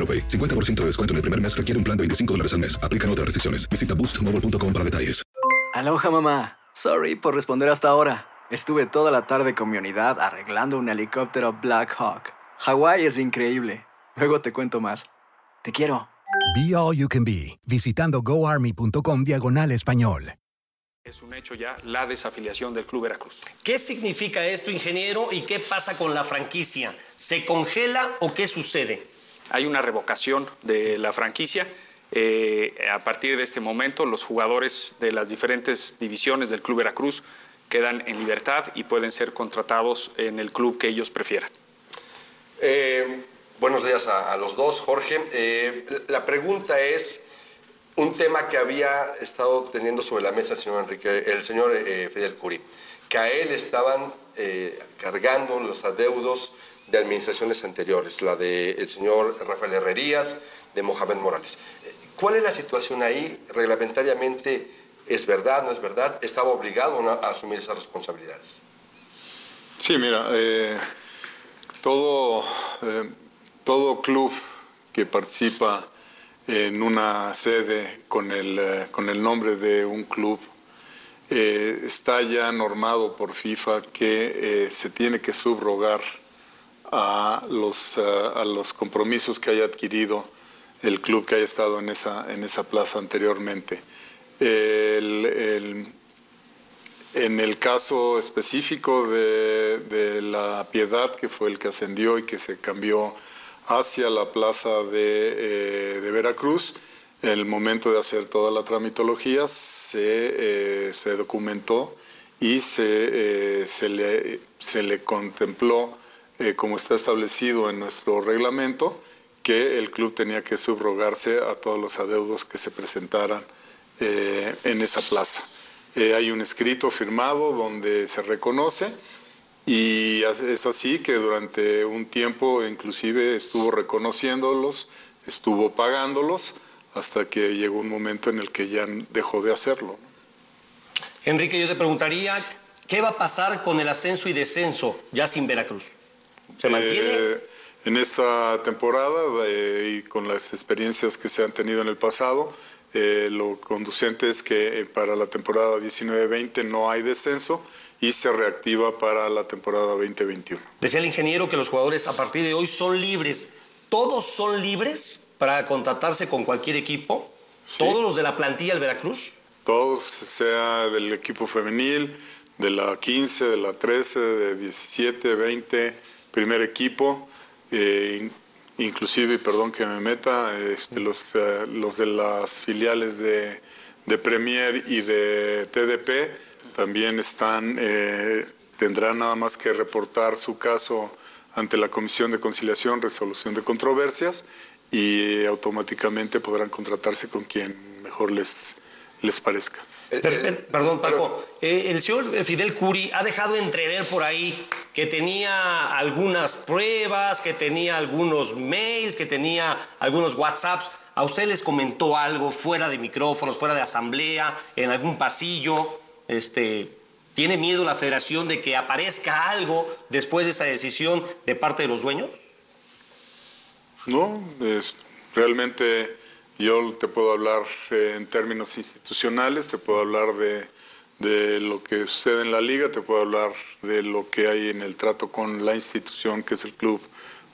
AroPay. 50% de descuento en el primer mes requiere un plan de 25 dólares al mes. Aplican otras restricciones. Visita boostmobile.com para detalles. Aloha mamá. Sorry por responder hasta ahora. Estuve toda la tarde con mi unidad arreglando un helicóptero Black Hawk. Hawái es increíble. Luego te cuento más. Te quiero. Be All You Can Be, visitando goarmy.com diagonal español. Es un hecho ya la desafiliación del Club Veracruz. ¿Qué significa esto, ingeniero? ¿Y qué pasa con la franquicia? ¿Se congela o qué sucede? Hay una revocación de la franquicia. Eh, a partir de este momento, los jugadores de las diferentes divisiones del Club Veracruz quedan en libertad y pueden ser contratados en el club que ellos prefieran. Eh, buenos días a, los dos, Jorge. Eh, la pregunta es un tema que había estado teniendo sobre la mesa el señor Enrique, el señor Fidel Curi, que a él estaban cargando los adeudos de administraciones anteriores, la del señor Rafael Herrerías, de Mohamed Morales. ¿Cuál es la situación ahí? ¿Reglamentariamente es verdad, no es verdad? ¿Estaba obligado a asumir esas responsabilidades? Sí, mira, eh, todo, eh, todo club que participa en una sede con el, eh, con el nombre de un club está ya normado por FIFA que se tiene que subrogar a los, eh, a los compromisos que haya adquirido el club que haya estado en esa, en esa plaza anteriormente. El- el- en el caso específico de, de la Piedad, que fue el que ascendió y que se cambió hacia la plaza de, eh, de Veracruz, el momento de hacer toda la tramitología se, eh, se documentó y se, eh, se, le, se le contempló, eh, como está establecido en nuestro reglamento, que el club tenía que subrogarse a todos los adeudos que se presentaran eh, en esa plaza. Eh, hay un escrito firmado donde se reconoce y es así que durante un tiempo inclusive estuvo reconociéndolos, estuvo pagándolos, hasta que llegó un momento en el que ya dejó de hacerlo. Enrique, yo te preguntaría, ¿qué va a pasar con el ascenso y descenso ya sin Veracruz? ¿Se mantiene? Eh, en esta temporada eh, y con las experiencias que se han tenido en el pasado, eh, lo conducente es que para la temporada 19-20 no hay descenso y se reactiva para la temporada 2021. Decía el ingeniero que los jugadores a partir de hoy son libres. ¿Todos son libres para contratarse con cualquier equipo? ¿Todos los de la plantilla del Veracruz? Todos, sea del equipo femenil, de la 15, de la 13, de 17, 20, primer equipo, eh, in- inclusive, perdón que me meta, este, los, eh, los de las filiales de, de Premier y de TDP también están, eh, tendrán nada más que reportar su caso ante la Comisión de Conciliación, Resolución de Controversias y automáticamente podrán contratarse con quien mejor les, les parezca. Per- per- perdón, Paco. Eh, el señor Fidel Curi ha dejado entrever por ahí que tenía algunas pruebas, que tenía algunos mails, que tenía algunos WhatsApps ¿A usted les comentó algo fuera de micrófonos, fuera de asamblea, en algún pasillo? Este, ¿Tiene miedo la federación de que aparezca algo después de esa decisión de parte de los dueños? No, es, realmente yo te puedo hablar eh, en términos institucionales, te puedo hablar de, de, lo que sucede en la liga, te puedo hablar de lo que hay en el trato con la institución que es el club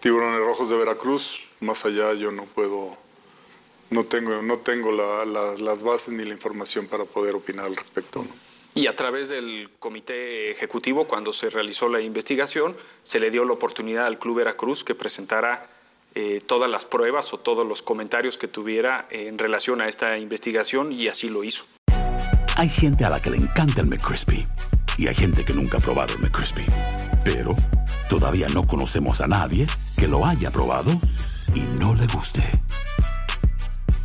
Tiburones Rojos de Veracruz. Más allá yo no puedo, no tengo, no tengo las bases ni la información para poder opinar al respecto. Y a través del comité ejecutivo, cuando se realizó la investigación, se le dio la oportunidad al Club Veracruz que presentara eh, todas las pruebas o todos los comentarios que tuviera en relación a esta investigación y así lo hizo. Hay gente a la que le encanta el McCrispy y hay gente que nunca ha probado el McCrispy. Pero todavía no conocemos a nadie que lo haya probado y no le guste.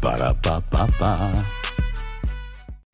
Para pa pa pa.